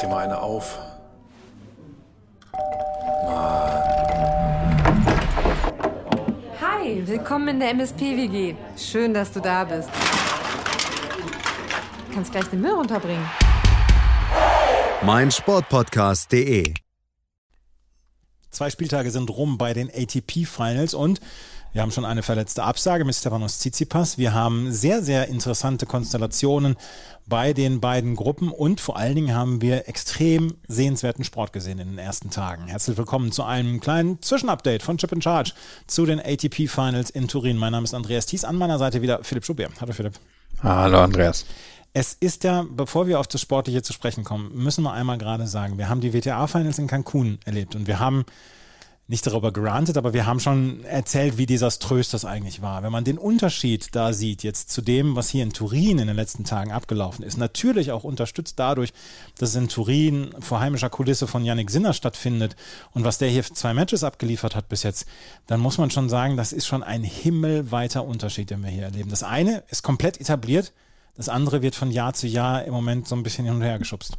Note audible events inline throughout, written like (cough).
dir mal eine auf. Hi, willkommen in der MSP-WG. Schön, dass du da bist. Du kannst gleich den Müll runterbringen. mein Sportpodcast.de. Zwei Spieltage sind rum bei den ATP Finals und wir haben schon eine verletzte Absage mit Stefanos Tsitsipas. Wir haben sehr, sehr interessante Konstellationen bei den beiden Gruppen und vor allen Dingen haben wir extrem sehenswerten Sport gesehen in den ersten Tagen. Herzlich willkommen zu einem kleinen Zwischenupdate von Chip in Charge zu den ATP Finals in Turin. Mein Name ist Andreas Thies, an meiner Seite wieder Philipp Schubert. Hallo Philipp. Hallo Andreas. Es ist ja, bevor wir auf das Sportliche zu sprechen kommen, müssen wir einmal gerade sagen, wir haben die WTA-Finals in Cancun erlebt und wir haben nicht darüber gerantet, aber wir haben schon erzählt, wie desaströs das eigentlich war. Wenn man den Unterschied da sieht, jetzt zu dem, was hier in Turin in den letzten Tagen abgelaufen ist, natürlich auch unterstützt dadurch, dass es in Turin vor heimischer Kulisse von Yannick Sinner stattfindet und was der hier zwei Matches abgeliefert hat bis jetzt, dann muss man schon sagen, das ist schon ein himmelweiter Unterschied, den wir hier erleben. Das eine ist komplett etabliert, das andere wird von Jahr zu Jahr im Moment so ein bisschen hin und her geschubst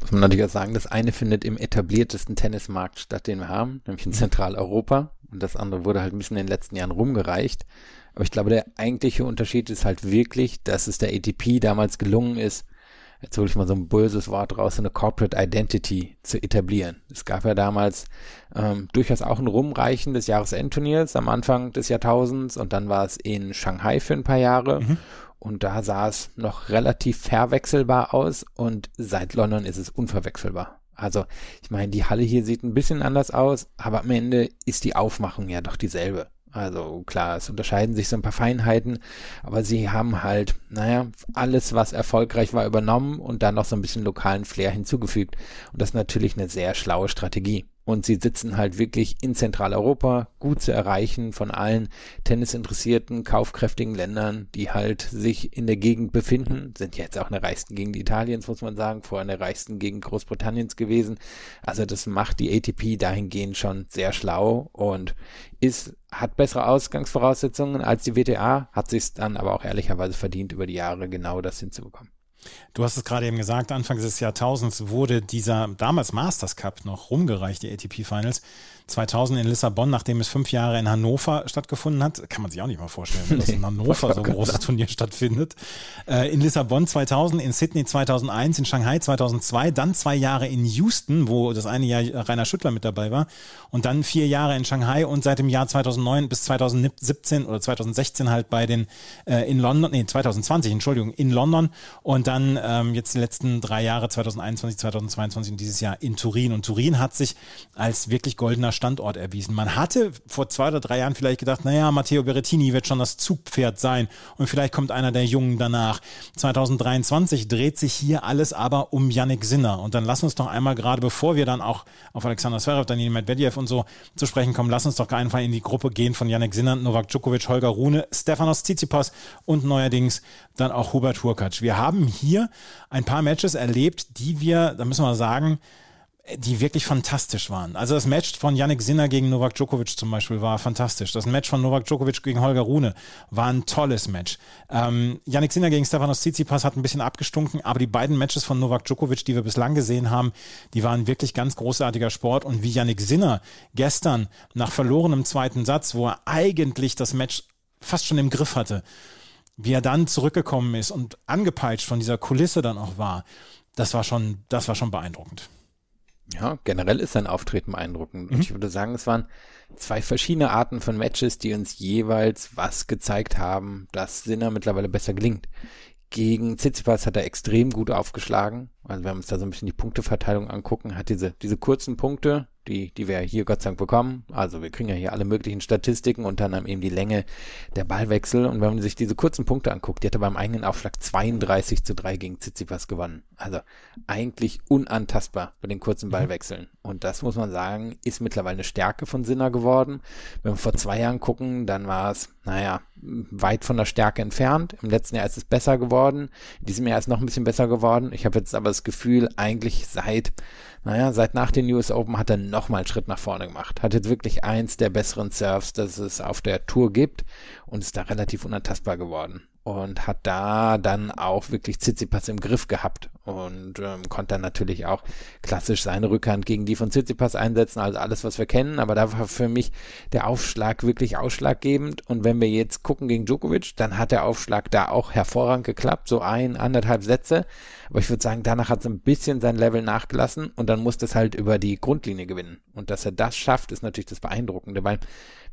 muss man natürlich auch sagen, das eine findet im etabliertesten Tennismarkt statt, den wir haben, nämlich in Zentraleuropa. Und das andere wurde halt ein bisschen in den letzten Jahren rumgereicht. Aber ich glaube, der eigentliche Unterschied ist halt wirklich, dass es der ATP damals gelungen ist, jetzt hole ich mal so ein böses Wort raus, eine Corporate Identity zu etablieren. Es gab ja damals ähm, durchaus auch ein Rumreichen des Jahresendturniers am Anfang des Jahrtausends und dann war es in Shanghai für ein paar Jahre. Mhm. Und da sah es noch relativ verwechselbar aus und seit London ist es unverwechselbar. Also, ich meine, die Halle hier sieht ein bisschen anders aus, aber am Ende ist die Aufmachung ja doch dieselbe. Also klar, es unterscheiden sich so ein paar Feinheiten, aber sie haben halt, naja, alles, was erfolgreich war, übernommen und dann noch so ein bisschen lokalen Flair hinzugefügt. Und das ist natürlich eine sehr schlaue Strategie. Und sie sitzen halt wirklich in Zentraleuropa, gut zu erreichen von allen tennisinteressierten, kaufkräftigen Ländern, die halt sich in der Gegend befinden. Sind jetzt auch eine reichsten Gegend Italiens, muss man sagen, vorher eine reichsten Gegend Großbritanniens gewesen. Also das macht die ATP dahingehend schon sehr schlau und ist, hat bessere Ausgangsvoraussetzungen als die WTA, hat sich dann aber auch ehrlicherweise verdient, über die Jahre genau das hinzubekommen. Du hast es gerade eben gesagt, Anfang des Jahrtausends wurde dieser damals Masters Cup noch rumgereicht, die ATP Finals. 2000 in Lissabon, nachdem es fünf Jahre in Hannover stattgefunden hat. Kann man sich auch nicht mal vorstellen, dass in (laughs) Hannover so ein großes Turnier stattfindet. Äh, in Lissabon 2000, in Sydney 2001, in Shanghai 2002, dann zwei Jahre in Houston, wo das eine Jahr Rainer Schüttler mit dabei war und dann vier Jahre in Shanghai und seit dem Jahr 2009 bis 2017 oder 2016 halt bei den äh, in London, nee 2020, Entschuldigung, in London und dann ähm, jetzt die letzten drei Jahre 2021, 2022 und dieses Jahr in Turin und Turin hat sich als wirklich goldener Standort erwiesen. Man hatte vor zwei oder drei Jahren vielleicht gedacht, naja, Matteo Berrettini wird schon das Zugpferd sein und vielleicht kommt einer der Jungen danach. 2023 dreht sich hier alles aber um Yannick Sinner. Und dann lass uns doch einmal gerade, bevor wir dann auch auf Alexander Zverev, Daniel Medvedev und so zu sprechen kommen, lass uns doch einfach in die Gruppe gehen von Yannick Sinner, Novak Djokovic, Holger Rune, Stefanos Tsitsipas und neuerdings dann auch Hubert Hurkacz. Wir haben hier ein paar Matches erlebt, die wir, da müssen wir sagen, die wirklich fantastisch waren. Also das Match von Yannick Sinner gegen Novak Djokovic zum Beispiel war fantastisch. Das Match von Novak Djokovic gegen Holger Rune war ein tolles Match. Ähm, Yannick Sinner gegen Stefanos Tsitsipas hat ein bisschen abgestunken, aber die beiden Matches von Novak Djokovic, die wir bislang gesehen haben, die waren wirklich ganz großartiger Sport. Und wie Yannick Sinner gestern nach verlorenem zweiten Satz, wo er eigentlich das Match fast schon im Griff hatte, wie er dann zurückgekommen ist und angepeitscht von dieser Kulisse dann auch war, das war schon, das war schon beeindruckend. Ja, generell ist sein Auftreten beeindruckend. Mhm. Ich würde sagen, es waren zwei verschiedene Arten von Matches, die uns jeweils was gezeigt haben, dass Sinner mittlerweile besser gelingt. Gegen Tsitsipas hat er extrem gut aufgeschlagen. Also wenn wir uns da so ein bisschen die Punkteverteilung angucken, hat diese, diese kurzen Punkte, die, die wir hier Gott sei Dank bekommen. Also wir kriegen ja hier alle möglichen Statistiken, unter anderem eben die Länge der Ballwechsel. Und wenn man sich diese kurzen Punkte anguckt, die hat er beim eigenen Aufschlag 32 zu 3 gegen Tsitsipas gewonnen. Also eigentlich unantastbar bei den kurzen mhm. Ballwechseln. Und das muss man sagen, ist mittlerweile eine Stärke von Sinner geworden. Wenn wir vor zwei Jahren gucken, dann war es, naja, weit von der Stärke entfernt. Im letzten Jahr ist es besser geworden. In diesem Jahr ist es noch ein bisschen besser geworden. Ich habe jetzt aber das Gefühl, eigentlich seit naja, seit nach den US Open hat er nochmal einen Schritt nach vorne gemacht. Hat jetzt wirklich eins der besseren Surfs, das es auf der Tour gibt und ist da relativ unantastbar geworden. und hat da dann auch wirklich Tsitsipas im Griff gehabt und ähm, konnte dann natürlich auch klassisch seine Rückhand gegen die von Tsitsipas einsetzen, also alles, was wir kennen, aber da war für mich der Aufschlag wirklich ausschlaggebend und wenn wir jetzt gucken gegen Djokovic, dann hat der Aufschlag da auch hervorragend geklappt, so ein, anderthalb Sätze, aber ich würde sagen, danach hat es ein bisschen sein Level nachgelassen und dann musste es halt über die Grundlinie gewinnen und dass er das schafft, ist natürlich das Beeindruckende, weil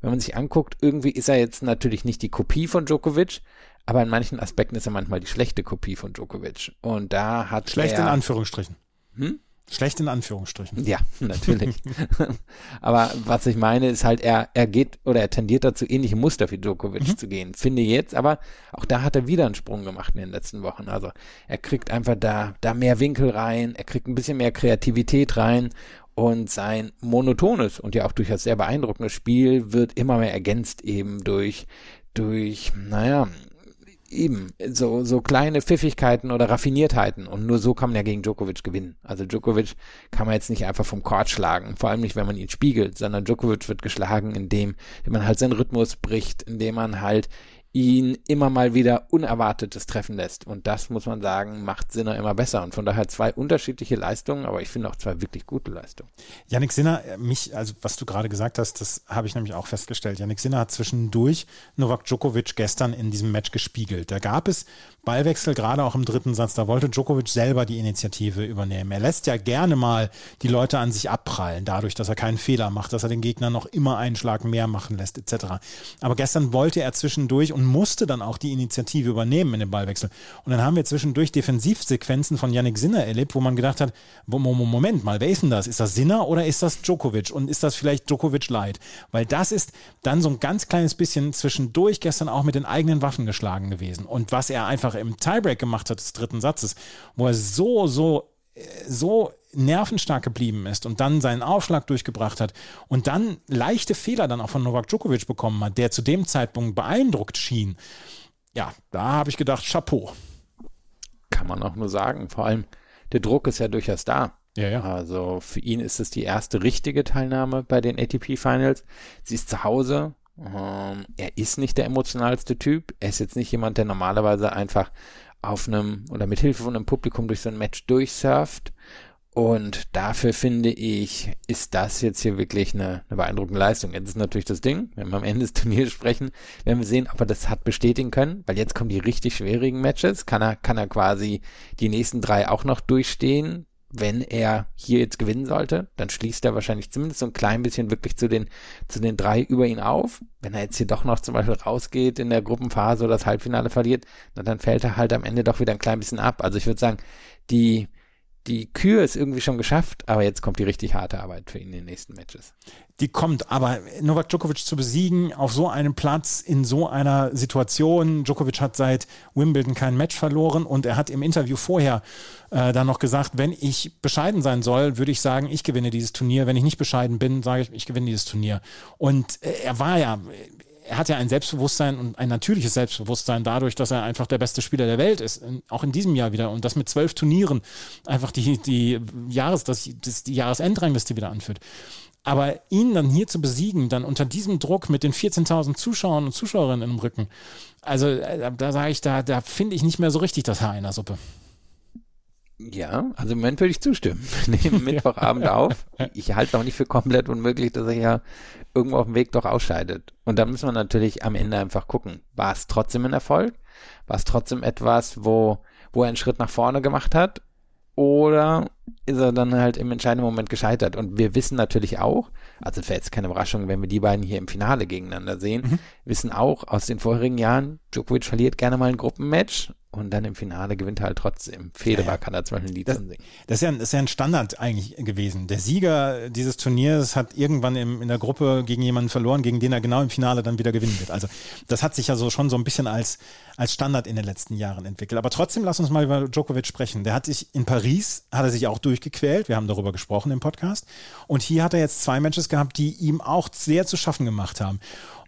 wenn man sich anguckt, irgendwie ist er jetzt natürlich nicht die Kopie von Djokovic, aber in manchen Aspekten ist er manchmal die schlechte Kopie von Djokovic. Und da hat Schlecht er, in Anführungsstrichen. Hm? Schlecht in Anführungsstrichen. Ja, natürlich. (laughs) Aber was ich meine, ist halt, er, er geht oder er tendiert dazu, ähnliche Muster wie Djokovic mhm. zu gehen. Finde jetzt, aber auch da hat er wieder einen Sprung gemacht in den letzten Wochen. Also er kriegt einfach da, da mehr Winkel rein, er kriegt ein bisschen mehr Kreativität rein und sein monotones und ja auch durchaus sehr beeindruckendes Spiel wird immer mehr ergänzt eben durch, durch, naja, eben so, so kleine Pfiffigkeiten oder Raffiniertheiten und nur so kann man ja gegen Djokovic gewinnen. Also Djokovic kann man jetzt nicht einfach vom Court schlagen, vor allem nicht, wenn man ihn spiegelt, sondern Djokovic wird geschlagen, indem, man halt seinen Rhythmus bricht, indem man halt ihn immer mal wieder Unerwartetes treffen lässt. Und das, muss man sagen, macht Sinner immer besser. Und von daher zwei unterschiedliche Leistungen, aber ich finde auch zwei wirklich gute Leistungen. Yannick Sinner, mich, also was du gerade gesagt hast, das habe ich nämlich auch festgestellt. Yannick Sinner hat zwischendurch Novak Djokovic gestern in diesem Match gespiegelt. Da gab es Ballwechsel, gerade auch im dritten Satz. Da wollte Djokovic selber die Initiative übernehmen. Er lässt ja gerne mal die Leute an sich abprallen, dadurch, dass er keinen Fehler macht, dass er den Gegner noch immer einen Schlag mehr machen lässt, etc. Aber gestern wollte er zwischendurch und musste dann auch die Initiative übernehmen in dem Ballwechsel. Und dann haben wir zwischendurch Defensivsequenzen von Yannick Sinner erlebt, wo man gedacht hat, Moment mal, wer ist denn das? Ist das Sinner oder ist das Djokovic? Und ist das vielleicht Djokovic Light? Weil das ist dann so ein ganz kleines bisschen zwischendurch gestern auch mit den eigenen Waffen geschlagen gewesen. Und was er einfach im Tiebreak gemacht hat des dritten Satzes, wo er so, so so nervenstark geblieben ist und dann seinen Aufschlag durchgebracht hat und dann leichte Fehler dann auch von Novak Djokovic bekommen hat, der zu dem Zeitpunkt beeindruckt schien. Ja, da habe ich gedacht, Chapeau. Kann man auch nur sagen. Vor allem, der Druck ist ja durchaus da. Ja, ja. Also für ihn ist es die erste richtige Teilnahme bei den ATP Finals. Sie ist zu Hause. Ähm, er ist nicht der emotionalste Typ. Er ist jetzt nicht jemand, der normalerweise einfach auf einem oder mit Hilfe von einem Publikum durch so ein Match durchsurft und dafür finde ich, ist das jetzt hier wirklich eine, eine beeindruckende Leistung. Jetzt ist natürlich das Ding, wenn wir am Ende des (laughs) Turniers sprechen, werden wir sehen, ob er das hat bestätigen können, weil jetzt kommen die richtig schwierigen Matches. Kann er, kann er quasi die nächsten drei auch noch durchstehen? Wenn er hier jetzt gewinnen sollte, dann schließt er wahrscheinlich zumindest so ein klein bisschen wirklich zu den, zu den drei über ihn auf. Wenn er jetzt hier doch noch zum Beispiel rausgeht in der Gruppenphase oder das Halbfinale verliert, dann fällt er halt am Ende doch wieder ein klein bisschen ab. Also ich würde sagen, die, die Kür ist irgendwie schon geschafft, aber jetzt kommt die richtig harte Arbeit für ihn in den nächsten Matches. Die kommt, aber Novak Djokovic zu besiegen auf so einem Platz in so einer Situation. Djokovic hat seit Wimbledon kein Match verloren und er hat im Interview vorher äh, dann noch gesagt, wenn ich bescheiden sein soll, würde ich sagen, ich gewinne dieses Turnier. Wenn ich nicht bescheiden bin, sage ich, ich gewinne dieses Turnier. Und äh, er war ja er hat ja ein Selbstbewusstsein und ein natürliches Selbstbewusstsein dadurch, dass er einfach der beste Spieler der Welt ist, auch in diesem Jahr wieder und das mit zwölf Turnieren einfach die, die Jahres, das, das die Jahresendrangliste wieder anführt. Aber ihn dann hier zu besiegen, dann unter diesem Druck mit den 14.000 Zuschauern und Zuschauerinnen im Rücken, also äh, da sage ich, da, da finde ich nicht mehr so richtig das Haar in der Suppe. Ja, also im Moment würde ich zustimmen. (laughs) Wir nehmen Mittwochabend auf. (laughs) Ich halte es auch nicht für komplett unmöglich, dass er ja irgendwo auf dem Weg doch ausscheidet. Und da müssen wir natürlich am Ende einfach gucken. War es trotzdem ein Erfolg? War es trotzdem etwas, wo, wo er einen Schritt nach vorne gemacht hat? Oder ist er dann halt im entscheidenden Moment gescheitert? Und wir wissen natürlich auch, also es wäre jetzt keine Überraschung, wenn wir die beiden hier im Finale gegeneinander sehen, mhm. wissen auch aus den vorherigen Jahren, Djokovic verliert gerne mal ein Gruppenmatch und dann im Finale gewinnt er halt trotzdem. Federer ja, kann da zum Beispiel ein Lied das, singen. Das ist, ja, das ist ja ein Standard eigentlich gewesen. Der Sieger dieses Turniers hat irgendwann im, in der Gruppe gegen jemanden verloren, gegen den er genau im Finale dann wieder gewinnen wird. Also das hat sich ja so schon so ein bisschen als, als Standard in den letzten Jahren entwickelt. Aber trotzdem lass uns mal über Djokovic sprechen. Der hat sich in Paris, hat er sich auch durchgequält. Wir haben darüber gesprochen im Podcast. Und hier hat er jetzt zwei Matches gehabt, die ihm auch sehr zu schaffen gemacht haben.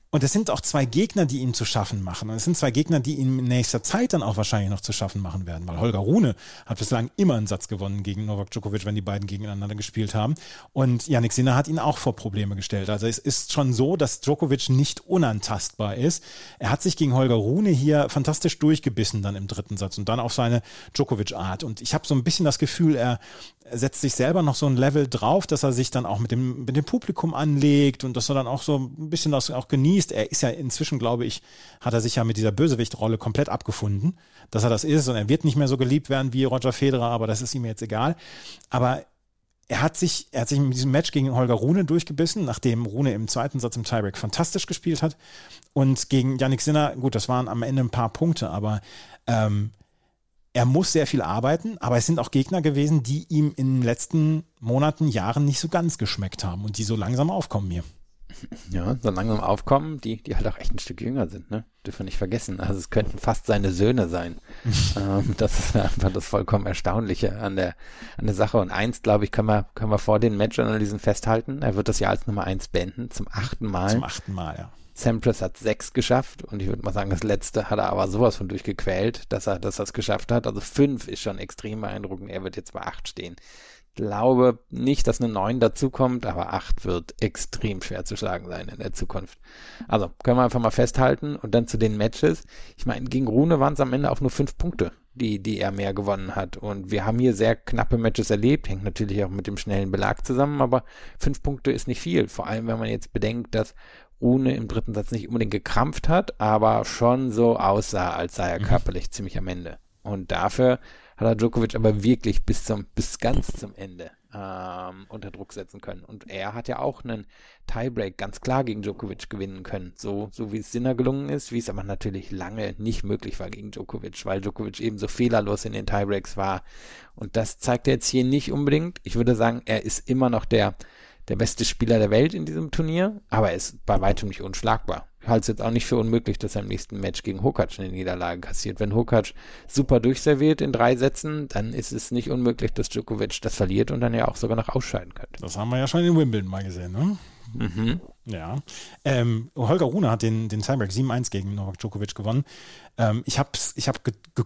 Und es sind auch zwei Gegner, die ihm zu schaffen machen. Und es sind zwei Gegner, die ihm in nächster Zeit dann auch wahrscheinlich noch zu schaffen machen werden, weil Holger Rune hat bislang immer einen Satz gewonnen gegen Novak Djokovic, wenn die beiden gegeneinander gespielt haben. Und Yannick Sinner hat ihn auch vor Probleme gestellt. Also es ist schon so, dass Djokovic nicht unantastbar ist. Er hat sich gegen Holger Rune hier fantastisch durchgebissen dann im dritten Satz und dann auf seine Djokovic-Art. Und ich habe so ein bisschen das Gefühl, er setzt sich selber noch so ein Level drauf, dass er sich dann auch mit dem, mit dem Publikum anlegt und dass er dann auch so ein bisschen das auch genießt. Er ist ja inzwischen, glaube ich, hat er sich ja mit dieser Bösewichtrolle komplett abgefunden, dass er das ist und er wird nicht mehr so geliebt werden wie Roger Federer, aber das ist ihm jetzt egal. Aber er hat sich, er hat sich in diesem Match gegen Holger Rune durchgebissen, nachdem Rune im zweiten Satz im Tiebreak fantastisch gespielt hat. Und gegen Yannick Sinner, gut, das waren am Ende ein paar Punkte, aber ähm, er muss sehr viel arbeiten, aber es sind auch Gegner gewesen, die ihm in den letzten Monaten, Jahren nicht so ganz geschmeckt haben und die so langsam aufkommen hier. Ja, so langsam aufkommen, die, die halt auch echt ein Stück jünger sind, ne? Dürfen wir nicht vergessen. Also es könnten fast seine Söhne sein. (laughs) ähm, das ist einfach das vollkommen Erstaunliche an der, an der Sache. Und eins, glaube ich, können wir, können wir vor den Matchanalysen festhalten. Er wird das Jahr als Nummer eins beenden, zum achten Mal. Zum achten Mal, ja. Sampras hat sechs geschafft und ich würde mal sagen, das letzte hat er aber sowas von durchgequält, dass er, dass er es geschafft hat. Also fünf ist schon extrem beeindruckend. Er wird jetzt bei acht stehen. Glaube nicht, dass eine neun dazukommt, aber acht wird extrem schwer zu schlagen sein in der Zukunft. Also können wir einfach mal festhalten und dann zu den Matches. Ich meine, gegen Rune waren es am Ende auch nur fünf Punkte, die, die er mehr gewonnen hat. Und wir haben hier sehr knappe Matches erlebt, hängt natürlich auch mit dem schnellen Belag zusammen, aber fünf Punkte ist nicht viel. Vor allem, wenn man jetzt bedenkt, dass Rune im dritten Satz nicht unbedingt gekrampft hat, aber schon so aussah, als sei er mhm. körperlich ziemlich am Ende. Und dafür hat er Djokovic aber wirklich bis zum, bis ganz zum Ende ähm, unter Druck setzen können. Und er hat ja auch einen Tiebreak ganz klar gegen Djokovic gewinnen können. So, so wie es Sinner gelungen ist, wie es aber natürlich lange nicht möglich war gegen Djokovic, weil Djokovic eben so fehlerlos in den Tiebreaks war. Und das zeigt er jetzt hier nicht unbedingt. Ich würde sagen, er ist immer noch der der beste Spieler der Welt in diesem Turnier, aber er ist bei weitem nicht unschlagbar. Ich halte es jetzt auch nicht für unmöglich, dass er im nächsten Match gegen Hokac eine Niederlage kassiert. Wenn Hokac super durchserviert in drei Sätzen, dann ist es nicht unmöglich, dass Djokovic das verliert und dann ja auch sogar noch ausscheiden könnte. Das haben wir ja schon in Wimbledon mal gesehen, ne? Mhm. Ja. Ähm, Holger Rune hat den, den Tiebreak 7-1 gegen Novak Djokovic gewonnen. Ähm, ich habe ich hab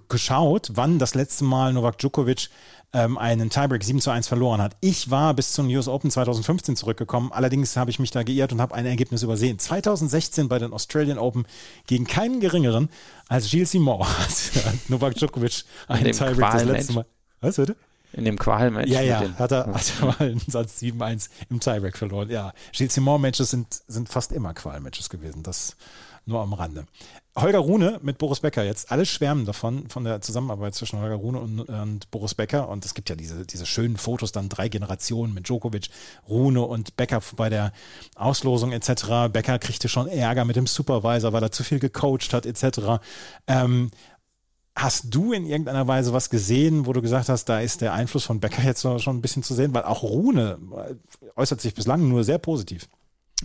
geschaut, wann das letzte Mal Novak Djokovic ähm, einen Tiebreak 7 zu 1 verloren hat. Ich war bis zum US Open 2015 zurückgekommen, allerdings habe ich mich da geirrt und habe ein Ergebnis übersehen. 2016 bei den Australian Open gegen keinen geringeren als Gilles Simon (laughs) hat Novak Djokovic einen Tiebreak das letzte Mal. Was, bitte? In dem Qual-Match. Ja, ja, hat er, hat er mal einen Satz 7-1 im Tiebreak verloren. Ja, Gilles Simon-Matches sind, sind fast immer Qual-Matches gewesen. Das nur am Rande. Holger Rune mit Boris Becker jetzt. Alle schwärmen davon, von der Zusammenarbeit zwischen Holger Rune und, und, Boris Becker. Und es gibt ja diese, diese schönen Fotos, dann drei Generationen mit Djokovic, Rune und Becker bei der Auslosung etc. Becker kriegte schon Ärger mit dem Supervisor, weil er zu viel gecoacht hat etc. Ähm, Hast du in irgendeiner Weise was gesehen, wo du gesagt hast, da ist der Einfluss von Becker jetzt schon ein bisschen zu sehen? Weil auch Rune äußert sich bislang nur sehr positiv.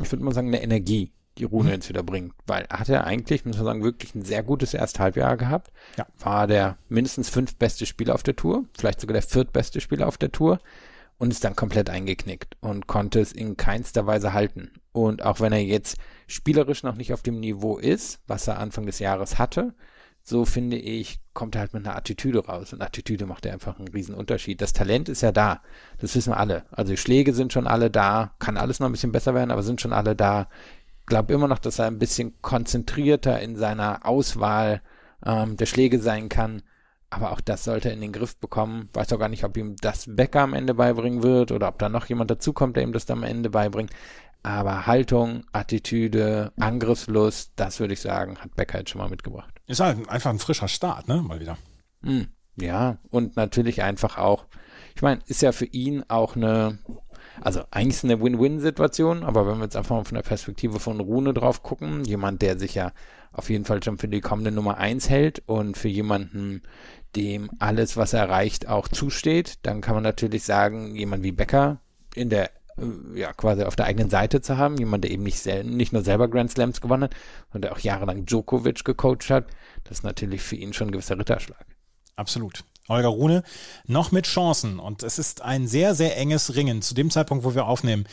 Ich würde mal sagen, eine Energie die Rune mhm. jetzt wieder bringt. Weil hat er eigentlich, muss man sagen, wirklich ein sehr gutes erste Halbjahr gehabt. Ja. War der mindestens fünf beste Spieler auf der Tour, vielleicht sogar der viertbeste Spieler auf der Tour und ist dann komplett eingeknickt und konnte es in keinster Weise halten. Und auch wenn er jetzt spielerisch noch nicht auf dem Niveau ist, was er Anfang des Jahres hatte, so finde ich, kommt er halt mit einer Attitüde raus. Und Attitüde macht ja einfach einen riesen Unterschied. Das Talent ist ja da. Das wissen alle. Also die Schläge sind schon alle da. Kann alles noch ein bisschen besser werden, aber sind schon alle da glaube immer noch, dass er ein bisschen konzentrierter in seiner Auswahl ähm, der Schläge sein kann. Aber auch das sollte er in den Griff bekommen. Weiß auch gar nicht, ob ihm das Becker am Ende beibringen wird oder ob da noch jemand dazukommt, der ihm das am Ende beibringt. Aber Haltung, Attitüde, Angriffslust, das würde ich sagen, hat Becker jetzt schon mal mitgebracht. Ist halt einfach ein frischer Start, ne? Mal wieder. Mm, ja, und natürlich einfach auch, ich meine, ist ja für ihn auch eine, also eigentlich eine Win-Win-Situation, aber wenn wir jetzt einfach mal von der Perspektive von Rune drauf gucken, jemand, der sich ja auf jeden Fall schon für die kommende Nummer eins hält und für jemanden, dem alles, was er erreicht, auch zusteht, dann kann man natürlich sagen, jemand wie Becker in der ja, quasi auf der eigenen Seite zu haben, jemand, der eben nicht, nicht nur selber Grand Slams gewonnen hat, sondern der auch jahrelang Djokovic gecoacht hat, das ist natürlich für ihn schon ein gewisser Ritterschlag. Absolut. Holger Rune noch mit Chancen und es ist ein sehr, sehr enges Ringen. Zu dem Zeitpunkt, wo wir aufnehmen,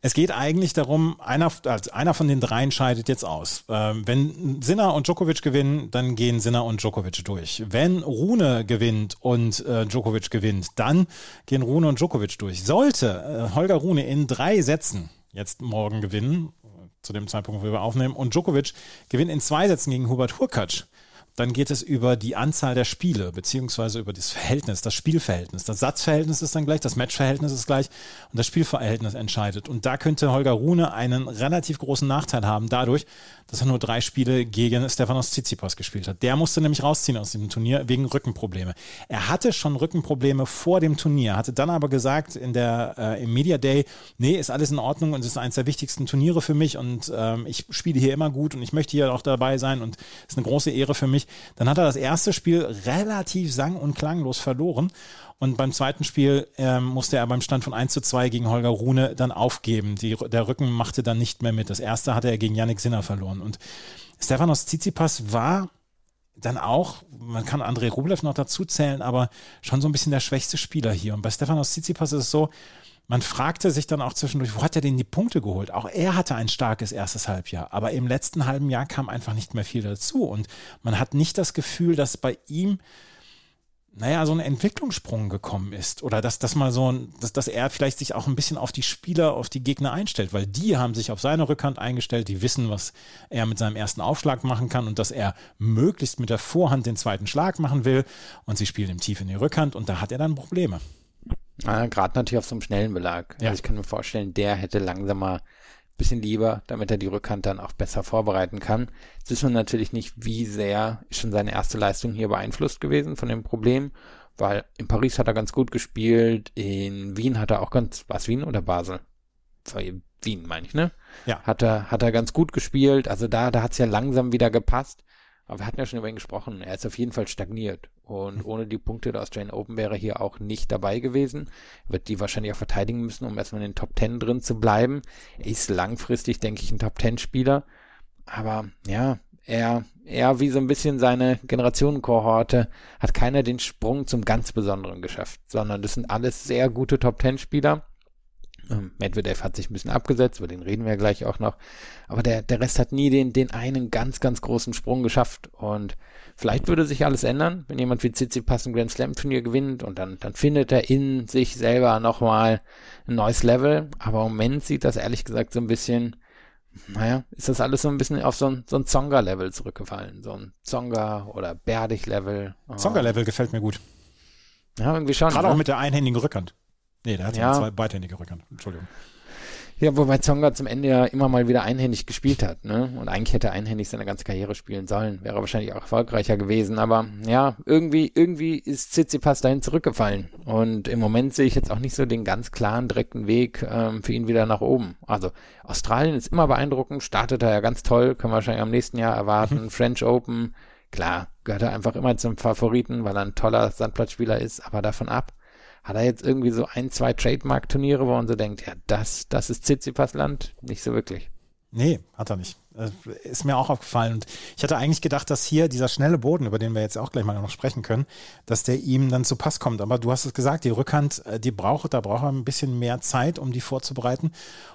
Es geht eigentlich darum, einer, also einer von den dreien scheidet jetzt aus. Ähm, wenn Sinner und Djokovic gewinnen, dann gehen Sinner und Djokovic durch. Wenn Rune gewinnt und äh, Djokovic gewinnt, dann gehen Rune und Djokovic durch. Sollte äh, Holger Rune in drei Sätzen jetzt morgen gewinnen, zu dem Zeitpunkt, wo wir aufnehmen, und Djokovic gewinnt in zwei Sätzen gegen Hubert Hurkacz, dann geht es über die Anzahl der Spiele, beziehungsweise über das Verhältnis, das Spielverhältnis. Das Satzverhältnis ist dann gleich, das Matchverhältnis ist gleich und das Spielverhältnis entscheidet. Und da könnte Holger Rune einen relativ großen Nachteil haben, dadurch, dass er nur drei Spiele gegen Stefanos Tsitsipas gespielt hat. Der musste nämlich rausziehen aus dem Turnier wegen Rückenprobleme. Er hatte schon Rückenprobleme vor dem Turnier, hatte dann aber gesagt in der, äh, im Media Day, nee, ist alles in Ordnung und es ist eines der wichtigsten Turniere für mich und ähm, ich spiele hier immer gut und ich möchte hier auch dabei sein und ist eine große Ehre für mich. Dann hat er das erste Spiel relativ sang- und klanglos verloren. Und beim zweiten Spiel ähm, musste er beim Stand von 1 zu 2 gegen Holger Rune dann aufgeben. Die, der Rücken machte dann nicht mehr mit. Das erste hatte er gegen Yannick Sinner verloren. Und Stefanos Tsitsipas war dann auch, man kann André Rublev noch dazu zählen, aber schon so ein bisschen der schwächste Spieler hier. Und bei Stefanos Tsitsipas ist es so, man fragte sich dann auch zwischendurch, wo hat er denn die Punkte geholt? Auch er hatte ein starkes erstes Halbjahr, aber im letzten halben Jahr kam einfach nicht mehr viel dazu und man hat nicht das Gefühl, dass bei ihm naja, so ein Entwicklungssprung gekommen ist oder dass, dass mal so ein, dass, dass er vielleicht sich auch ein bisschen auf die Spieler, auf die Gegner einstellt, weil die haben sich auf seine Rückhand eingestellt, die wissen, was er mit seinem ersten Aufschlag machen kann und dass er möglichst mit der Vorhand den zweiten Schlag machen will und sie spielen ihm tief in die Rückhand und da hat er dann Probleme. Ja, Gerade natürlich auf so einem schnellen Belag. Ja. Also ich kann mir vorstellen, der hätte langsamer bisschen lieber, damit er die Rückhand dann auch besser vorbereiten kann. Jetzt wissen wir natürlich nicht, wie sehr ist schon seine erste Leistung hier beeinflusst gewesen von dem Problem, weil in Paris hat er ganz gut gespielt, in Wien hat er auch ganz, war es Wien oder Basel? Wien, meine ich, ne? Ja. Hat er, hat er ganz gut gespielt, also da, da hat es ja langsam wieder gepasst. Aber wir hatten ja schon über ihn gesprochen. Er ist auf jeden Fall stagniert. Und ohne die Punkte der Australian Open wäre er hier auch nicht dabei gewesen. Wird die wahrscheinlich auch verteidigen müssen, um erstmal in den Top Ten drin zu bleiben. Er ist langfristig, denke ich, ein Top Ten Spieler. Aber ja, er, er wie so ein bisschen seine Generationenkohorte hat keiner den Sprung zum ganz Besonderen geschafft, sondern das sind alles sehr gute Top Ten Spieler ähm, Medvedev hat sich ein bisschen abgesetzt, über den reden wir gleich auch noch. Aber der, der Rest hat nie den, den einen ganz, ganz großen Sprung geschafft. Und vielleicht würde sich alles ändern, wenn jemand wie Tsitsipas ein Grand Slam Turnier gewinnt und dann, dann findet er in sich selber nochmal ein neues Level. Aber im Moment sieht das ehrlich gesagt so ein bisschen, naja, ist das alles so ein bisschen auf so ein, so ein Zonga-Level zurückgefallen. So ein Zonga- oder Berdig-Level. Zonga-Level gefällt mir gut. Ja, irgendwie schon. Gerade ne? auch mit der einhändigen Rückhand. Nee, der hat ja zwei beidhändige Rückhand. Entschuldigung. Ja, wobei Zonga zum Ende ja immer mal wieder einhändig gespielt hat, ne? Und eigentlich hätte er einhändig seine ganze Karriere spielen sollen. Wäre wahrscheinlich auch erfolgreicher gewesen. Aber ja, irgendwie, irgendwie ist Tsitsipas dahin zurückgefallen. Und im Moment sehe ich jetzt auch nicht so den ganz klaren, direkten Weg ähm, für ihn wieder nach oben. Also Australien ist immer beeindruckend, startet er ja ganz toll, können wir wahrscheinlich am nächsten Jahr erwarten. Mhm. (laughs) French Open, klar, gehört er einfach immer zum Favoriten, weil er ein toller Sandplatzspieler ist, aber davon ab hat er jetzt irgendwie so ein, zwei Trademark-Turniere, wo man so denkt, ja, das, das ist Tsitsipas Land? Nicht so wirklich. Nee, hat er nicht. Äh, ist mir auch aufgefallen. Und ich hatte eigentlich gedacht, dass hier dieser schnelle Boden, über den wir jetzt auch gleich mal noch sprechen können, dass der ihm dann zu Pass kommt. Aber du hast es gesagt, die Rückhand, äh, die braucht, da braucht er ein bisschen mehr Zeit, um die vorzubereiten.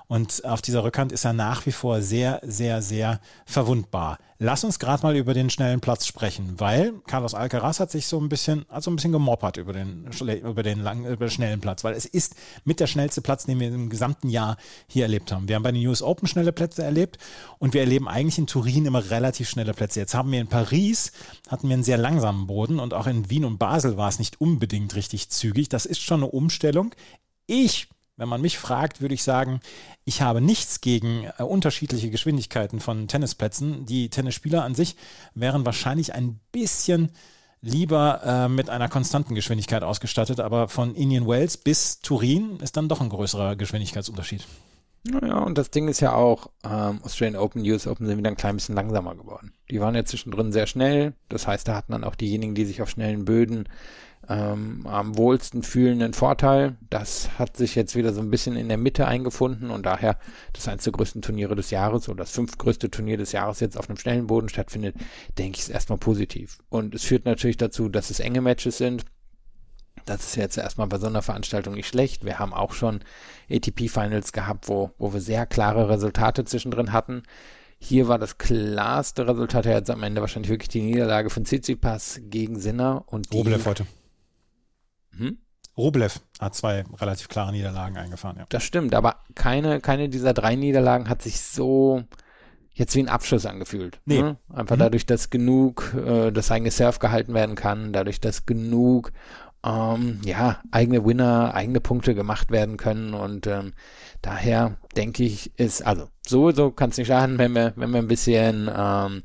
Und auf dieser Rückhand ist er nach wie vor sehr, sehr, sehr verwundbar. Lass uns gerade mal über den schnellen Platz sprechen, weil Carlos Alcaraz hat sich so ein bisschen, also ein bisschen gemoppert über den, über den langen, über den schnellen Platz, weil es ist mit der schnellste Platz, den wir im gesamten Jahr hier erlebt haben. Wir haben bei den US Open schnelle Plätze erlebt und wir erleben eigentlich in Turin immer relativ schnelle Plätze. Jetzt haben wir in Paris, hatten wir einen sehr langsamen Boden und auch in Wien und Basel war es nicht unbedingt richtig zügig. Das ist schon eine Umstellung. Ich wenn man mich fragt, würde ich sagen, ich habe nichts gegen äh, unterschiedliche Geschwindigkeiten von Tennisplätzen. Die Tennisspieler an sich wären wahrscheinlich ein bisschen lieber äh, mit einer konstanten Geschwindigkeit ausgestattet, aber von Indian Wells bis Turin ist dann doch ein größerer Geschwindigkeitsunterschied. Naja, und das Ding ist ja auch, ähm, Australian Open, US Open sind wieder ein klein bisschen langsamer geworden. Die waren ja zwischendrin sehr schnell, das heißt, da hatten dann auch diejenigen, die sich auf schnellen Böden ähm, am wohlsten fühlenden Vorteil. Das hat sich jetzt wieder so ein bisschen in der Mitte eingefunden und daher das eines der größten Turniere des Jahres oder das fünftgrößte Turnier des Jahres jetzt auf einem schnellen Boden stattfindet, denke ich, ist erstmal positiv. Und es führt natürlich dazu, dass es enge Matches sind. Das ist jetzt erstmal bei so einer Veranstaltung nicht schlecht. Wir haben auch schon ATP-Finals gehabt, wo, wo wir sehr klare Resultate zwischendrin hatten. Hier war das klarste Resultat ja jetzt am Ende wahrscheinlich wirklich die Niederlage von Tsitsipas gegen Sinner und die. Rublev heute. Hm? Rublev hat zwei relativ klare Niederlagen eingefahren, ja. Das stimmt, aber keine, keine dieser drei Niederlagen hat sich so jetzt wie ein Abschluss angefühlt. Nee. Ne? Einfach mhm. dadurch, dass genug äh, das eigene Surf gehalten werden kann, dadurch, dass genug ähm, ja, eigene Winner, eigene Punkte gemacht werden können und ähm, daher denke ich, ist, also sowieso kann es nicht schaden, wenn wir, wenn wir ein bisschen ähm,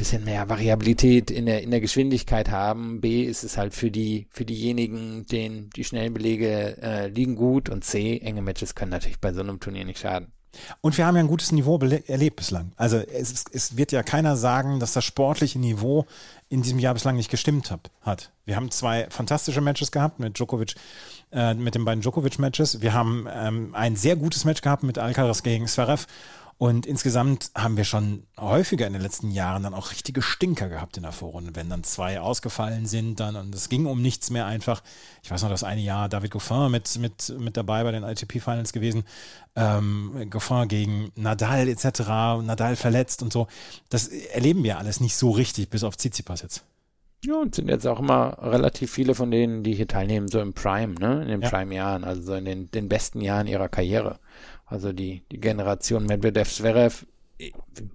bisschen mehr Variabilität in der in der Geschwindigkeit haben. B ist es halt für die für diejenigen, denen die schnellen Belege äh, liegen gut und C enge Matches können natürlich bei so einem Turnier nicht schaden. Und wir haben ja ein gutes Niveau erlebt bislang. Also es, es, wird ja keiner sagen, dass das sportliche Niveau in diesem Jahr bislang nicht gestimmt hab, hat. Wir haben zwei fantastische Matches gehabt mit Djokovic, äh, mit den beiden Djokovic-Matches. Wir haben ähm, ein sehr gutes Match gehabt mit Alcaraz gegen Zverev. Und insgesamt haben wir schon häufiger in den letzten Jahren dann auch richtige Stinker gehabt in der Vorrunde, wenn dann zwei ausgefallen sind, dann und es ging um nichts mehr einfach. Ich weiß noch, das eine Jahr David Goffin mit, mit, mit dabei bei den ITP Finals gewesen. Ähm, Goffin gegen Nadal etc., Nadal verletzt und so. Das erleben wir alles nicht so richtig, bis auf Tsitsipas jetzt. Ja, und sind jetzt auch immer relativ viele von denen, die hier teilnehmen, so im Prime, ne? In den ja. Prime-Jahren, also so in den, den besten Jahren ihrer Karriere. Also die, die Generation Medvedev-Zverev,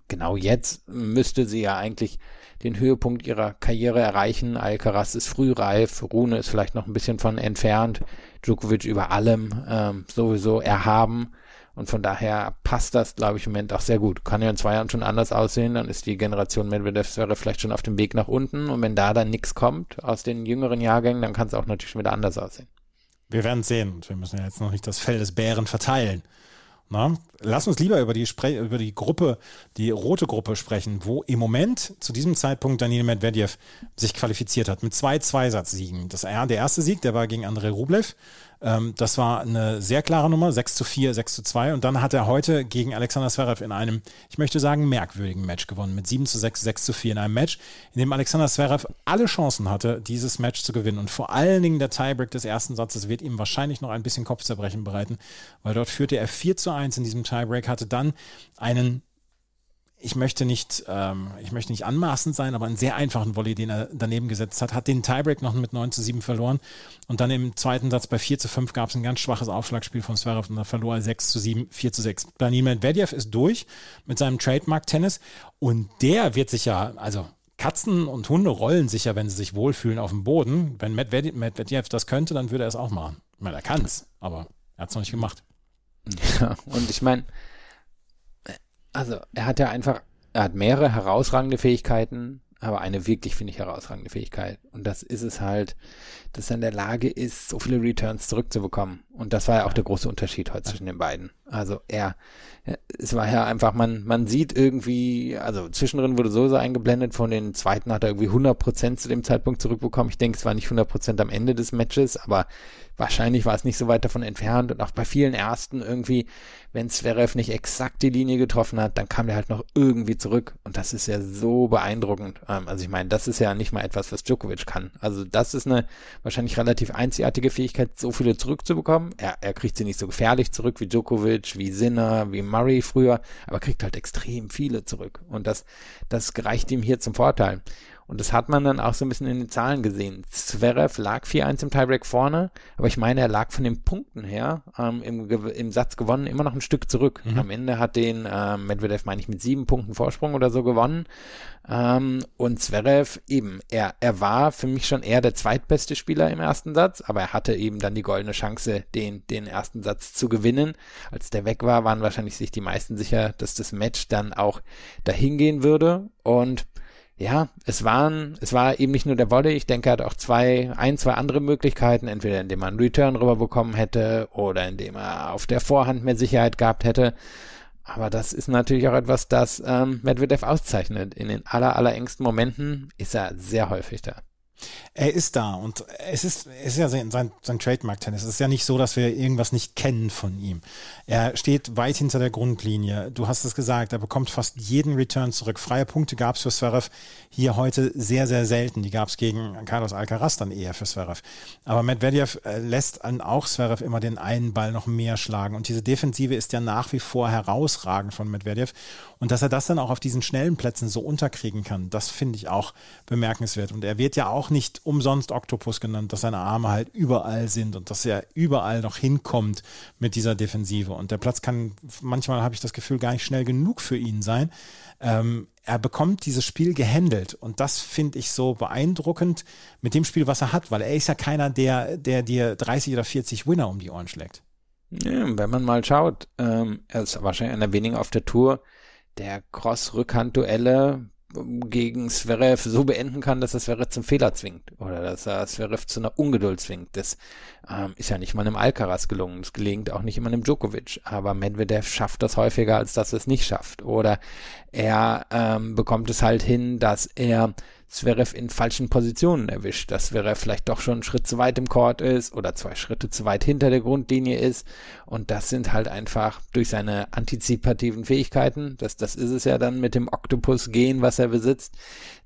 genau jetzt müsste sie ja eigentlich den Höhepunkt ihrer Karriere erreichen. Alcaraz ist frühreif, Rune ist vielleicht noch ein bisschen von entfernt, Djokovic über allem ähm, sowieso erhaben. Und von daher passt das, glaube ich, im Moment auch sehr gut. Kann ja in zwei Jahren schon anders aussehen, dann ist die Generation Medvedev Zverev vielleicht schon auf dem Weg nach unten. Und wenn da dann nichts kommt aus den jüngeren Jahrgängen, dann kann es auch natürlich schon wieder anders aussehen. Wir werden sehen. Und wir müssen ja jetzt noch nicht das Fell des Bären verteilen. Na, lass uns lieber über die, über die Gruppe, die rote Gruppe sprechen, wo im Moment zu diesem Zeitpunkt Daniel Medvedev sich qualifiziert hat mit zwei Zweisatz-Siegen. Das, der erste Sieg, der war gegen Andrei Rublev. Ähm, das war eine sehr klare Nummer, 6 zu 4, 6 zu 2. Und dann hat er heute gegen Alexander Zverev in einem, ich möchte sagen, merkwürdigen Match gewonnen, mit 7 zu 6, 6 zu 4 in einem Match, in dem Alexander Zverev alle Chancen hatte, dieses Match zu gewinnen. Und vor allen Dingen der Tiebreak des ersten Satzes wird ihm wahrscheinlich noch ein bisschen Kopfzerbrechen bereiten, weil dort führte er 4 zu 1 in diesem Tiebreak, hatte dann einen ich möchte nicht, ähm, ich möchte nicht anmaßend sein, aber einen sehr einfachen Volley, den er daneben gesetzt hat, hat den Tiebreak noch mit 9 zu 7 verloren. Und dann im zweiten Satz bei 4 zu 5 gab es ein ganz schwaches Aufschlagspiel von Zverev und da verlor er 6 zu 7, 4 zu 6. Daniel Medvedev ist durch mit seinem Trademark-Tennis und der wird sich ja, also Katzen und Hunde rollen sich ja, wenn sie sich wohlfühlen auf dem Boden. Wenn Medvedev, Medvedev das könnte, dann würde er es auch machen. Ich meine, er kann es, aber er hat es noch nicht gemacht. Ja, und ich meine, also er hat ja einfach, er hat mehrere herausragende Fähigkeiten, aber eine wirklich, finde ich, herausragende Fähigkeit. Und das ist es halt, dass er in der Lage ist, so viele Returns zurückzubekommen. Und das war ja auch der große Unterschied heute zwischen den beiden. Also er, es war ja einfach, man, man sieht irgendwie, also zwischendrin wurde so so eingeblendet, von den zweiten hat er irgendwie 100 Prozent zu dem Zeitpunkt zurückbekommen. Ich denke, es war nicht 100 Prozent am Ende des Matches, aber wahrscheinlich war es nicht so weit davon entfernt und auch bei vielen ersten irgendwie, wenn Zverev nicht exakt die Linie getroffen hat, dann kam der halt noch irgendwie zurück und das ist ja so beeindruckend. Ähm, also ich meine, das ist ja nicht mal etwas, was Djokovic kann. Also das ist eine wahrscheinlich relativ einzigartige Fähigkeit, so viele zurückzubekommen. Er, er kriegt sie nicht so gefährlich zurück wie Djokovic, wie Sinner, wie Murray früher, aber kriegt halt extrem viele zurück und das, das gereicht ihm hier zum Vorteil. Und das hat man dann auch so ein bisschen in den Zahlen gesehen. Zverev lag 4-1 im Tiebreak vorne, aber ich meine, er lag von den Punkten her ähm, im, im Satz gewonnen immer noch ein Stück zurück. Mhm. Am Ende hat den ähm, Medvedev, meine ich, mit sieben Punkten Vorsprung oder so gewonnen. Ähm, und Zverev eben, er, er war für mich schon eher der zweitbeste Spieler im ersten Satz, aber er hatte eben dann die goldene Chance, den, den ersten Satz zu gewinnen. Als der weg war, waren wahrscheinlich sich die meisten sicher, dass das Match dann auch dahin gehen würde. Und ja, es waren, es war eben nicht nur der Volley, ich denke, er hat auch zwei, ein, zwei andere Möglichkeiten, entweder indem man einen Return rüberbekommen hätte oder indem er auf der Vorhand mehr Sicherheit gehabt hätte. Aber das ist natürlich auch etwas, das ähm, Medvedev auszeichnet. In den aller, aller engsten Momenten ist er sehr häufig da. Er ist da und es ist, es ist ja sein, sein, Trademark-Tennis. Es ist ja nicht so, dass wir irgendwas nicht kennen von ihm. Er steht weit hinter der Grundlinie. Du hast es gesagt, er bekommt fast jeden Return zurück. Freie Punkte gab es für Zverev hier heute sehr, sehr selten. Die gab es gegen Carlos Alcaraz dann eher für Zverev. Aber Medvedev äh, lässt an auch Zverev immer den einen Ball noch mehr schlagen. Und diese Defensive ist ja nach wie vor herausragend von Medvedev. Und dass er das dann auch auf diesen schnellen Plätzen so unterkriegen kann, das finde ich auch bemerkenswert. Und er wird ja auch nicht umsonst Oktopus genannt, dass seine Arme halt überall sind und dass er überall noch hinkommt mit dieser Defensive. Und der Platz kann manchmal, habe ich das Gefühl, gar nicht schnell genug für ihn sein. Ähm, er bekommt dieses Spiel gehandelt und das finde ich so beeindruckend mit dem Spiel, was er hat, weil er ist ja keiner, der, der dir 30 oder 40 Winner um die Ohren schlägt. Ja, wenn man mal schaut, ähm, er ist wahrscheinlich einer weniger auf der Tour, der Cross-Rückhand-Duelle gegen Zverev so beenden kann, dass er Zverev zum Fehler zwingt oder dass er Zverev zu einer Ungeduld zwingt. Das ähm, ist ja nicht mal einem Alcaraz gelungen. Das gelingt auch nicht immer einem Djokovic. Aber Medvedev schafft das häufiger, als dass er es nicht schafft. Oder er ähm, bekommt es halt hin, dass er Zverev in falschen Positionen erwischt, dass Zverev vielleicht doch schon einen Schritt zu weit im Court ist oder zwei Schritte zu weit hinter der Grundlinie ist. Und das sind halt einfach durch seine antizipativen Fähigkeiten, das, das ist es ja dann mit dem Oktopus gehen, was er besitzt,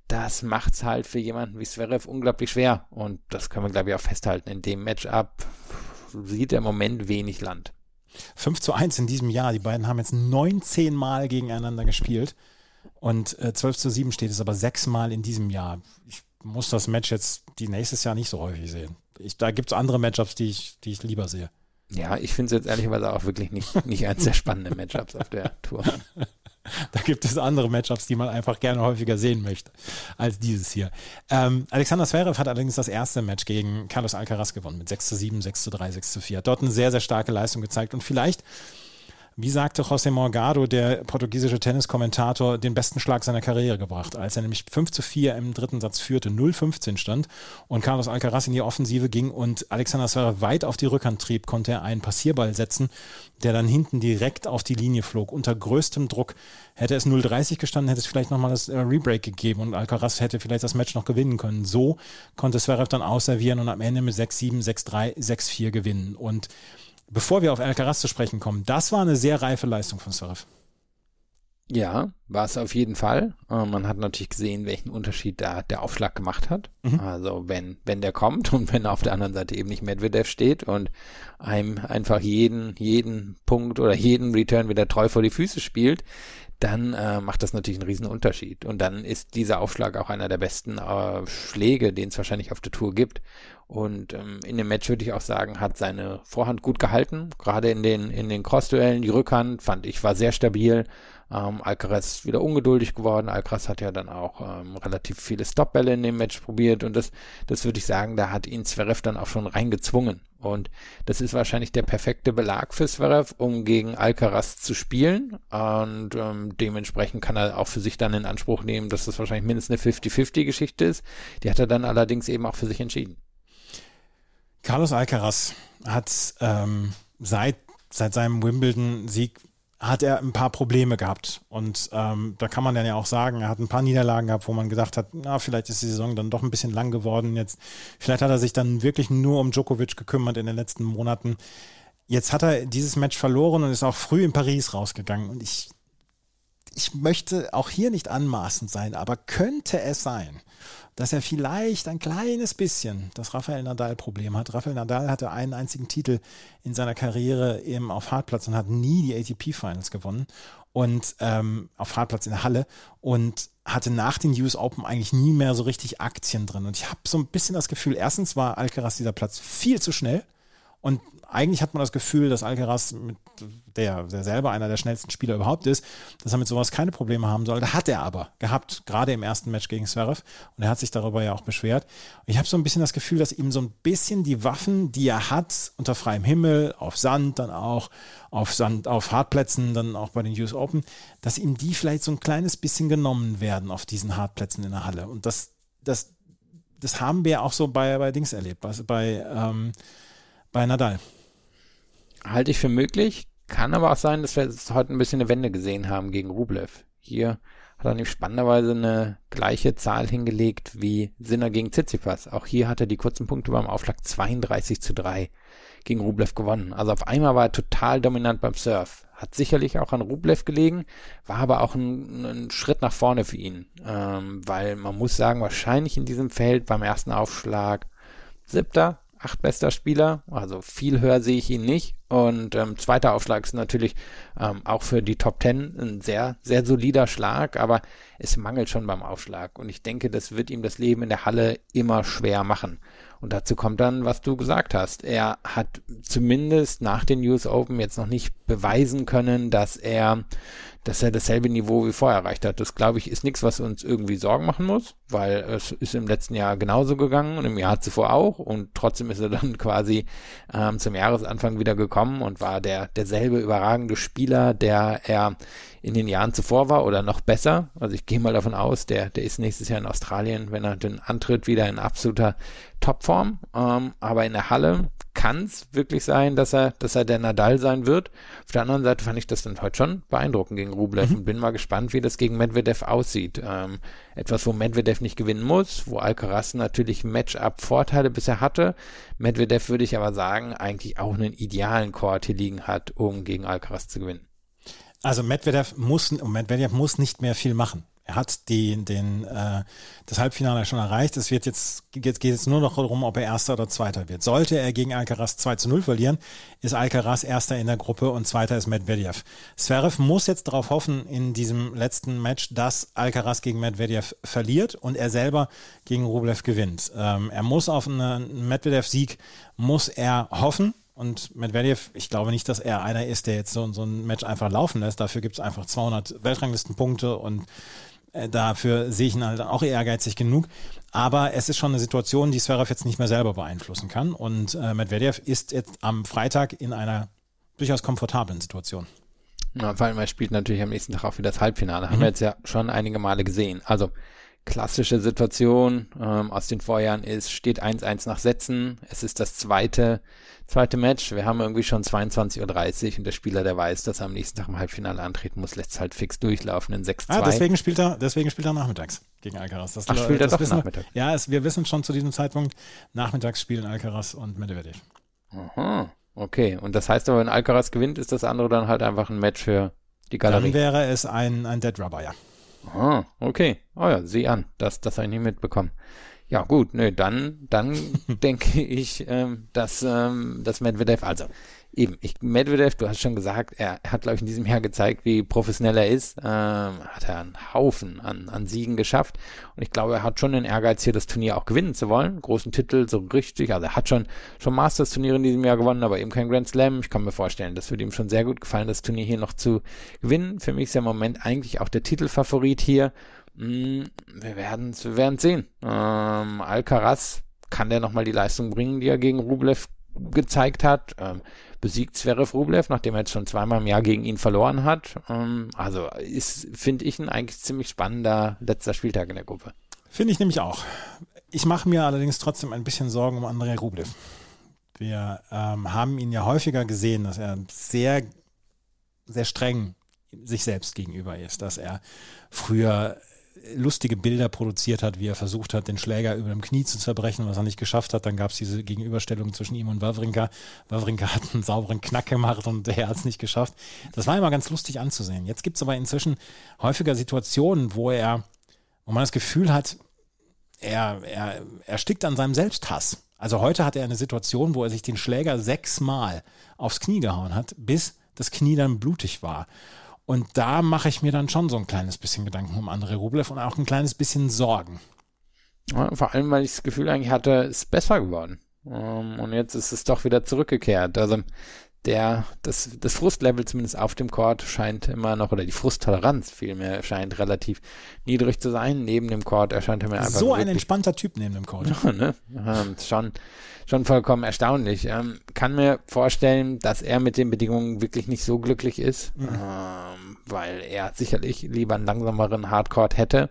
das macht's halt für jemanden wie Zverev unglaublich schwer. Und das können wir, glaube ich, auch festhalten. In dem Matchup sieht er im Moment wenig Land. 5 zu 1 in diesem Jahr. Die beiden haben jetzt 19 Mal gegeneinander gespielt. Und äh, 12 zu 7 steht es aber sechsmal in diesem Jahr. Ich muss das Match jetzt die nächstes Jahr nicht so häufig sehen. Ich, da gibt es andere Matchups, die ich, die ich lieber sehe. Ja, ich finde es jetzt ehrlicherweise auch wirklich nicht, nicht eines der spannenden Matchups auf der Tour. (laughs) Da gibt es andere Matchups, die man einfach gerne häufiger sehen möchte, als dieses hier. Ähm, Alexander Zverev hat allerdings das erste Match gegen Carlos Alcaraz gewonnen mit 6 zu 7, 6 zu 3, 6 zu 4. Hat dort eine sehr, sehr starke Leistung gezeigt und vielleicht wie sagte José Morgado, der portugiesische Tenniskommentator, den besten Schlag seiner Karriere gebracht, als er nämlich 5 zu 4 im dritten Satz führte, 0-15 stand und Carlos Alcaraz in die Offensive ging und Alexander Zverev weit auf die Rückhand trieb, konnte er einen Passierball setzen, der dann hinten direkt auf die Linie flog, unter größtem Druck. Hätte es 0-30 gestanden, hätte es vielleicht nochmal das äh, Rebreak gegeben und Alcaraz hätte vielleicht das Match noch gewinnen können. So konnte Zverev dann ausservieren und am Ende mit 6-7, 6-3, 6-4 gewinnen und bevor wir auf Alcaraz zu sprechen kommen, das war eine sehr reife Leistung von Zverev. Ja, war es auf jeden Fall. Äh, man hat natürlich gesehen, welchen Unterschied da der Aufschlag gemacht hat. Mhm. Also wenn, wenn der kommt (laughs) und wenn auf der anderen Seite eben nicht Medvedev steht und einem einfach jeden, jeden Punkt oder jeden Return wieder treu vor die Füße spielt, dann äh, macht das natürlich einen riesen Unterschied. Und dann ist dieser Aufschlag auch einer der besten äh, Schläge, den es wahrscheinlich auf der Tour gibt. Und ähm, in dem Match würde ich auch sagen, hat seine Vorhand gut gehalten. Gerade in den, in den Crossduellen. Die Rückhand fand ich war sehr stabil. Ähm, Alcaraz wieder ungeduldig geworden. Alcaraz hat ja dann auch ähm, relativ viele Stopbälle in dem Match probiert. Und das, das würde ich sagen, da hat ihn Zverev dann auch schon reingezwungen. Und das ist wahrscheinlich der perfekte Belag für Zverev, um gegen Alcaraz zu spielen. Und ähm, dementsprechend kann er auch für sich dann in Anspruch nehmen, dass das wahrscheinlich mindestens eine 50-50-Geschichte ist. Die hat er dann allerdings eben auch für sich entschieden. Carlos Alcaraz hat ähm, seit, seit seinem Wimbledon-Sieg hat er ein paar Probleme gehabt. Und ähm, da kann man dann ja auch sagen, er hat ein paar Niederlagen gehabt, wo man gedacht hat, na, vielleicht ist die Saison dann doch ein bisschen lang geworden. Jetzt, vielleicht hat er sich dann wirklich nur um Djokovic gekümmert in den letzten Monaten. Jetzt hat er dieses Match verloren und ist auch früh in Paris rausgegangen. Und ich, ich möchte auch hier nicht anmaßend sein, aber könnte es sein, dass er vielleicht ein kleines bisschen das Rafael Nadal-Problem hat. Rafael Nadal hatte einen einzigen Titel in seiner Karriere eben auf Hartplatz und hat nie die ATP-Finals gewonnen und ähm, auf Hartplatz in der Halle und hatte nach den US Open eigentlich nie mehr so richtig Aktien drin. Und ich habe so ein bisschen das Gefühl, erstens war Alcaraz dieser Platz viel zu schnell und eigentlich hat man das Gefühl, dass Alcaraz, mit der, der selber einer der schnellsten Spieler überhaupt ist, dass er mit sowas keine Probleme haben sollte. Hat er aber gehabt, gerade im ersten Match gegen Zverev. Und er hat sich darüber ja auch beschwert. Ich habe so ein bisschen das Gefühl, dass ihm so ein bisschen die Waffen, die er hat, unter freiem Himmel, auf Sand, dann auch auf Sand, auf Hartplätzen, dann auch bei den US Open, dass ihm die vielleicht so ein kleines bisschen genommen werden auf diesen Hartplätzen in der Halle. Und das, das, das haben wir auch so bei, bei Dings erlebt, bei, bei ähm, bei Nadal. Halte ich für möglich. Kann aber auch sein, dass wir jetzt heute ein bisschen eine Wende gesehen haben gegen Rublev. Hier hat er nämlich spannenderweise eine gleiche Zahl hingelegt wie Sinner gegen Tsitsipas. Auch hier hat er die kurzen Punkte beim Aufschlag 32 zu 3 gegen Rublev gewonnen. Also auf einmal war er total dominant beim Surf. Hat sicherlich auch an Rublev gelegen, war aber auch ein, ein Schritt nach vorne für ihn. Ähm, weil man muss sagen, wahrscheinlich in diesem Feld beim ersten Aufschlag siebter, acht bester Spieler. Also viel höher sehe ich ihn nicht. Und ähm, zweiter Aufschlag ist natürlich ähm, auch für die Top Ten ein sehr, sehr solider Schlag, aber es mangelt schon beim Aufschlag. Und ich denke, das wird ihm das Leben in der Halle immer schwer machen. Und dazu kommt dann, was du gesagt hast. Er hat zumindest nach den US Open jetzt noch nicht beweisen können, dass er dass er dasselbe Niveau wie vorher erreicht hat. Das, glaube ich, ist nichts, was uns irgendwie Sorgen machen muss, weil es ist im letzten Jahr genauso gegangen und im Jahr zuvor auch und trotzdem ist er dann (laughs) quasi ähm, zum Jahresanfang wieder gekommen und war der derselbe überragende Spieler, der er in den Jahren zuvor war oder noch besser. Also ich gehe mal davon aus, der, der ist nächstes Jahr in Australien, wenn er den antritt, wieder in absoluter Topform. Ähm, aber in der Halle kann es wirklich sein, dass er, dass er der Nadal sein wird. Auf der anderen Seite fand ich das dann heute schon beeindruckend gegen Rublev mhm. und bin mal gespannt, wie das gegen Medvedev aussieht. Ähm, etwas, wo Medvedev nicht gewinnen muss, wo Alcaraz natürlich Matchup-Vorteile bisher hatte. Medvedev würde ich aber sagen, eigentlich auch einen idealen Court hier liegen hat, um gegen Alcaraz zu gewinnen. Also Medvedev muss, Medvedev muss nicht mehr viel machen. Er hat die, den, äh, das Halbfinale schon erreicht. Es wird jetzt, jetzt geht es nur noch darum, ob er Erster oder Zweiter wird. Sollte er gegen Alcaraz 2 zu 0 verlieren, ist Alcaraz Erster in der Gruppe und Zweiter ist Medvedev. Zverev muss jetzt darauf hoffen in diesem letzten Match, dass Alcaraz gegen Medvedev verliert und er selber gegen Rublev gewinnt. Ähm, er muss auf einen Medvedev-Sieg, muss er hoffen. Und Medvedev, ich glaube nicht, dass er einer ist, der jetzt so, so ein Match einfach laufen lässt. Dafür gibt es einfach 200 Weltranglistenpunkte und äh, dafür sehe ich ihn halt auch ehrgeizig genug. Aber es ist schon eine Situation, die Zverev jetzt nicht mehr selber beeinflussen kann. Und äh, Medvedev ist jetzt am Freitag in einer durchaus komfortablen Situation. Ja, vor allem, er spielt natürlich am nächsten Tag auch wieder das Halbfinale. Mhm. Haben wir jetzt ja schon einige Male gesehen. Also klassische Situation ähm, aus den Vorjahren ist, steht 1-1 nach Sätzen. Es ist das zweite, zweite Match. Wir haben irgendwie schon 22.30 Uhr und der Spieler, der weiß, dass er am nächsten Tag im Halbfinale antreten muss, lässt es halt fix durchlaufen in 6-2. Ah, deswegen spielt er, deswegen spielt er nachmittags gegen Alcaraz. Das, Ach, spielt er doch wissen, Nachmittag? Ja, es, wir wissen schon zu diesem Zeitpunkt, nachmittags spielen Alcaraz und Medvedev. Aha, okay. Und das heißt aber, wenn Alcaraz gewinnt, ist das andere dann halt einfach ein Match für die Galerie. Dann wäre es ein, ein Dead Rubber, ja. Ah, okay. Oh ja, sieh an. Das, das habe ich nicht mitbekommen. Ja, gut, nö, dann, dann (laughs) denke ich, ähm, dass, ähm, dass Medvedev, also eben, ich, Medvedev, du hast schon gesagt, er hat, glaube ich, in diesem Jahr gezeigt, wie professionell er ist. Ähm, hat er einen Haufen an, an Siegen geschafft. Und ich glaube, er hat schon den Ehrgeiz, hier das Turnier auch gewinnen zu wollen. Großen Titel, so richtig. Also er hat schon, schon Masters-Turniere in diesem Jahr gewonnen, aber eben kein Grand Slam. Ich kann mir vorstellen, das würde ihm schon sehr gut gefallen, das Turnier hier noch zu gewinnen. Für mich ist er im Moment eigentlich auch der Titelfavorit hier. Hm, wir werden wir werden sehen. Ähm, Alcaraz kann der nochmal die Leistung bringen, die er gegen Rublev gezeigt hat. Ähm, besiegt Zverev Rublev, nachdem er jetzt schon zweimal im Jahr gegen ihn verloren hat. Ähm, also ist, finde ich, ein eigentlich ziemlich spannender letzter Spieltag in der Gruppe. Finde ich nämlich auch. Ich mache mir allerdings trotzdem ein bisschen Sorgen um Andrei Rublev. Wir ähm, haben ihn ja häufiger gesehen, dass er sehr, sehr streng sich selbst gegenüber ist, dass er früher lustige Bilder produziert hat, wie er versucht hat, den Schläger über dem Knie zu zerbrechen, was er nicht geschafft hat. Dann gab es diese Gegenüberstellung zwischen ihm und Wawrinka. Wawrinka hat einen sauberen Knack gemacht und er hat es nicht geschafft. Das war immer ganz lustig anzusehen. Jetzt gibt es aber inzwischen häufiger Situationen, wo er, wo man das Gefühl hat, er, er, er stickt an seinem Selbsthass. Also heute hat er eine Situation, wo er sich den Schläger sechsmal aufs Knie gehauen hat, bis das Knie dann blutig war. Und da mache ich mir dann schon so ein kleines bisschen Gedanken um André Rublev und auch ein kleines bisschen Sorgen. Ja, vor allem, weil ich das Gefühl eigentlich hatte, es ist besser geworden. Ähm, und jetzt ist es doch wieder zurückgekehrt. Also der, das, das Frustlevel zumindest auf dem Court scheint immer noch, oder die Frusttoleranz vielmehr scheint relativ niedrig zu sein. Neben dem Court erscheint er mir einfach. So ein entspannter Typ neben dem Court. Ja, ne? Ähm, schon, schon vollkommen erstaunlich. Ähm, kann mir vorstellen, dass er mit den Bedingungen wirklich nicht so glücklich ist, mhm. ähm, weil er sicherlich lieber einen langsameren Hardcore hätte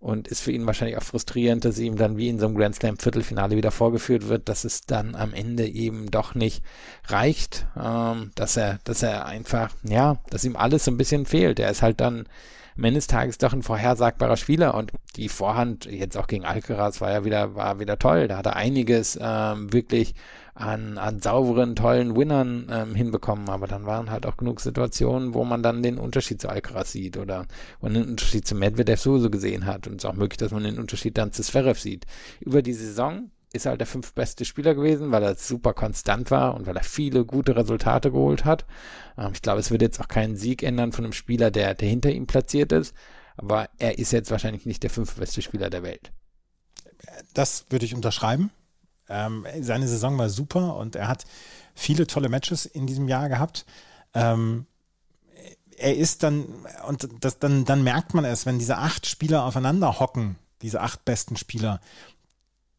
und ist für ihn wahrscheinlich auch frustrierend, dass ihm dann wie in so einem Grand Slam Viertelfinale wieder vorgeführt wird, dass es dann am Ende eben doch nicht reicht, ähm, dass er, dass er einfach, ja, dass ihm alles so ein bisschen fehlt. Er ist halt dann am Ende des Tages doch ein vorhersagbarer Spieler und die Vorhand jetzt auch gegen Alcaraz war ja wieder, war wieder toll. Da hat er einiges ähm, wirklich an, an sauberen, tollen Winnern ähm, hinbekommen, aber dann waren halt auch genug Situationen, wo man dann den Unterschied zu Alcaraz sieht oder man den Unterschied zu Medvedev sowieso gesehen hat und es ist auch möglich, dass man den Unterschied dann zu Zverev sieht. Über die Saison ist halt der fünftbeste Spieler gewesen, weil er super konstant war und weil er viele gute Resultate geholt hat. Ähm, ich glaube, es wird jetzt auch keinen Sieg ändern von einem Spieler, der, der hinter ihm platziert ist, aber er ist jetzt wahrscheinlich nicht der fünftbeste Spieler der Welt. Das würde ich unterschreiben. Ähm, seine Saison war super und er hat viele tolle Matches in diesem Jahr gehabt. Ähm, er ist dann, und das, dann, dann merkt man es, wenn diese acht Spieler aufeinander hocken, diese acht besten Spieler,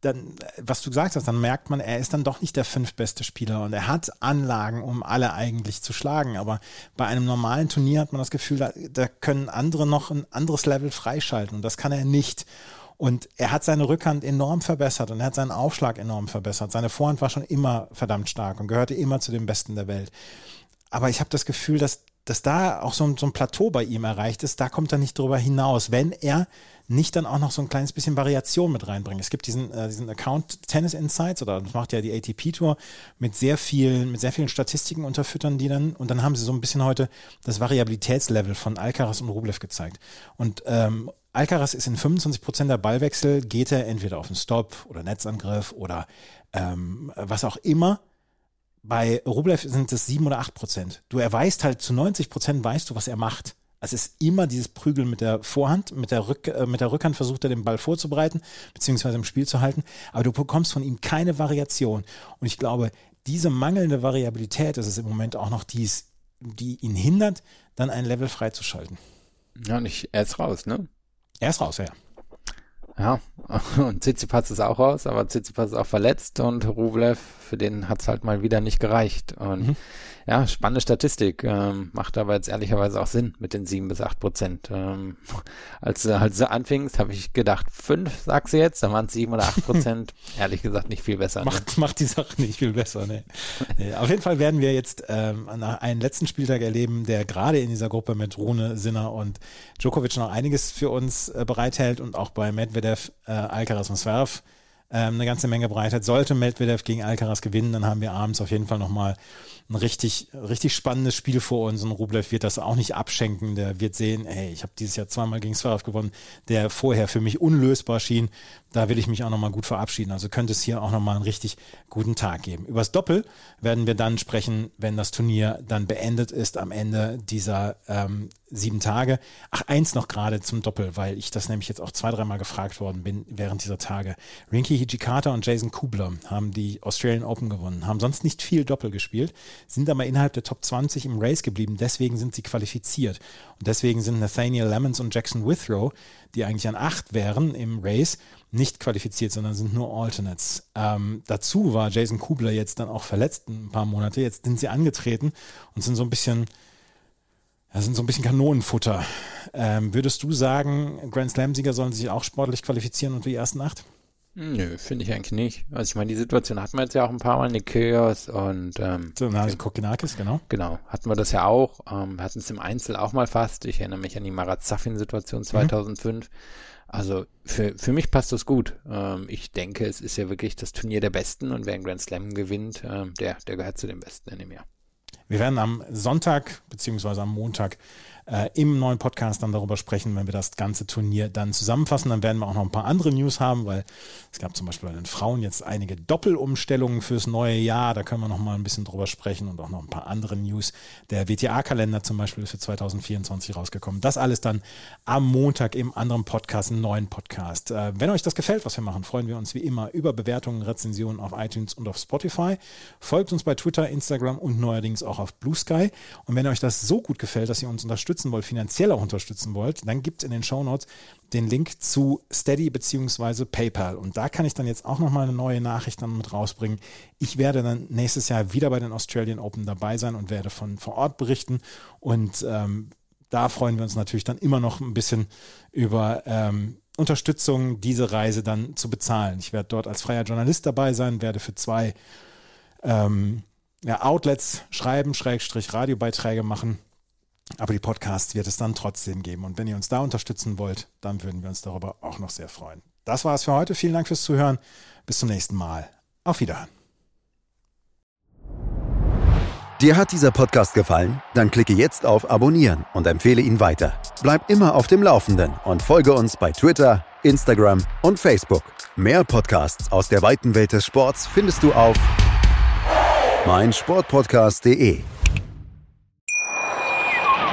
dann, was du gesagt hast, dann merkt man, er ist dann doch nicht der fünftbeste Spieler und er hat Anlagen, um alle eigentlich zu schlagen. Aber bei einem normalen Turnier hat man das Gefühl, da, da können andere noch ein anderes Level freischalten und das kann er nicht. Und er hat seine Rückhand enorm verbessert und er hat seinen Aufschlag enorm verbessert. Seine Vorhand war schon immer verdammt stark und gehörte immer zu den Besten der Welt. Aber ich habe das Gefühl, dass, dass da auch so ein, so ein Plateau bei ihm erreicht ist. Da kommt er nicht drüber hinaus, wenn er nicht dann auch noch so ein kleines bisschen Variation mit reinbringt. Es gibt diesen, äh, diesen Account Tennis Insights oder das macht ja die ATP Tour mit sehr vielen, mit sehr vielen Statistiken unterfüttern, die dann, und dann haben sie so ein bisschen heute das Variabilitätslevel von Alcaraz und Rublev gezeigt. Und ähm, Alcaraz ist in 25 Prozent der Ballwechsel, geht er entweder auf den Stop oder Netzangriff oder ähm, was auch immer. Bei Rublev sind es 7 oder 8 Prozent. Du erweist halt zu 90 Prozent, weißt du, was er macht. Es ist immer dieses Prügeln mit der Vorhand, mit der, Rück, äh, mit der Rückhand versucht er den Ball vorzubereiten, beziehungsweise im Spiel zu halten, aber du bekommst von ihm keine Variation. Und ich glaube, diese mangelnde Variabilität ist es im Moment auch noch, die, die ihn hindert, dann ein Level freizuschalten. Ja, und er ist raus, ne? Er ist raus, ja. Ja, (laughs) und Tsitsipas ist auch raus, aber Tsitsipas ist auch verletzt und Rublev, für den hat es halt mal wieder nicht gereicht. Und mhm. Ja, spannende Statistik. Ähm, macht aber jetzt ehrlicherweise auch Sinn mit den sieben bis acht Prozent. Ähm, (laughs) als, als du anfingst, habe ich gedacht, fünf, sagst du jetzt, dann waren es sieben oder acht Prozent. (laughs) Ehrlich gesagt nicht viel besser. Ne? Macht, macht die Sache nicht viel besser, ne? nee, (laughs) auf jeden Fall werden wir jetzt ähm, einen letzten Spieltag erleben, der gerade in dieser Gruppe mit Rune, Sinner und Djokovic noch einiges für uns äh, bereithält und auch bei Medvedev, äh, Alcaraz und Zverev ähm, eine ganze Menge bereithält. Sollte Medvedev gegen Alcaraz gewinnen, dann haben wir abends auf jeden Fall nochmal ein richtig, richtig spannendes Spiel vor uns und Rublev wird das auch nicht abschenken. Der wird sehen, hey, ich habe dieses Jahr zweimal gegen Zverev gewonnen, der vorher für mich unlösbar schien. Da will ich mich auch nochmal gut verabschieden. Also könnte es hier auch nochmal einen richtig guten Tag geben. Übers Doppel werden wir dann sprechen, wenn das Turnier dann beendet ist am Ende dieser ähm, sieben Tage. Ach, eins noch gerade zum Doppel, weil ich das nämlich jetzt auch zwei, dreimal gefragt worden bin während dieser Tage. Rinky Hijikata und Jason Kubler haben die Australian Open gewonnen, haben sonst nicht viel Doppel gespielt, sind aber innerhalb der Top 20 im Race geblieben, deswegen sind sie qualifiziert. Und deswegen sind Nathaniel Lemons und Jackson Withrow, die eigentlich an acht wären im Race, nicht qualifiziert, sondern sind nur Alternates. Ähm, dazu war Jason Kubler jetzt dann auch verletzt ein paar Monate. Jetzt sind sie angetreten und sind so ein bisschen das sind so ein bisschen Kanonenfutter. Ähm, würdest du sagen, Grand Slam-Sieger sollen sich auch sportlich qualifizieren unter die ersten acht? Nö, finde ich eigentlich nicht. Also ich meine, die Situation hatten wir jetzt ja auch ein paar Mal, Nikeos und ähm, so, also Kokinakis, genau. Genau, hatten wir das ja auch. Ähm, wir hatten es im Einzel auch mal fast. Ich erinnere mich an die Marat Safin-Situation 2005. Mhm. Also für, für mich passt das gut. Ähm, ich denke, es ist ja wirklich das Turnier der Besten und wer einen Grand Slam gewinnt, ähm, der, der gehört zu den Besten in dem Jahr. Wir werden am Sonntag beziehungsweise am Montag äh, im neuen Podcast dann darüber sprechen, wenn wir das ganze Turnier dann zusammenfassen. Dann werden wir auch noch ein paar andere News haben, weil es gab zum Beispiel bei den Frauen jetzt einige Doppelumstellungen fürs neue Jahr. Da können wir noch mal ein bisschen drüber sprechen und auch noch ein paar andere News. Der WTA-Kalender zum Beispiel ist für 2024 rausgekommen. Das alles dann am Montag im anderen Podcast, im neuen Podcast. Äh, wenn euch das gefällt, was wir machen, freuen wir uns wie immer über Bewertungen, Rezensionen auf iTunes und auf Spotify. Folgt uns bei Twitter, Instagram und neuerdings auch auf Blue Sky. Und wenn euch das so gut gefällt, dass ihr uns unterstützt, unterstützen wollt, finanziell auch unterstützen wollt, dann gibt es in den Show Notes den Link zu Steady bzw. PayPal. Und da kann ich dann jetzt auch nochmal eine neue Nachricht dann mit rausbringen. Ich werde dann nächstes Jahr wieder bei den Australian Open dabei sein und werde von vor Ort berichten. Und ähm, da freuen wir uns natürlich dann immer noch ein bisschen über ähm, Unterstützung, diese Reise dann zu bezahlen. Ich werde dort als freier Journalist dabei sein, werde für zwei ähm, ja, Outlets schreiben, Schrägstrich Radiobeiträge machen Aber die Podcasts wird es dann trotzdem geben. Und wenn ihr uns da unterstützen wollt, dann würden wir uns darüber auch noch sehr freuen. Das war es für heute. Vielen Dank fürs Zuhören. Bis zum nächsten Mal. Auf Wiederhören. Dir hat dieser Podcast gefallen? Dann klicke jetzt auf Abonnieren und empfehle ihn weiter. Bleib immer auf dem Laufenden und folge uns bei Twitter, Instagram und Facebook. Mehr Podcasts aus der weiten Welt des Sports findest du auf meinsportpodcast.de.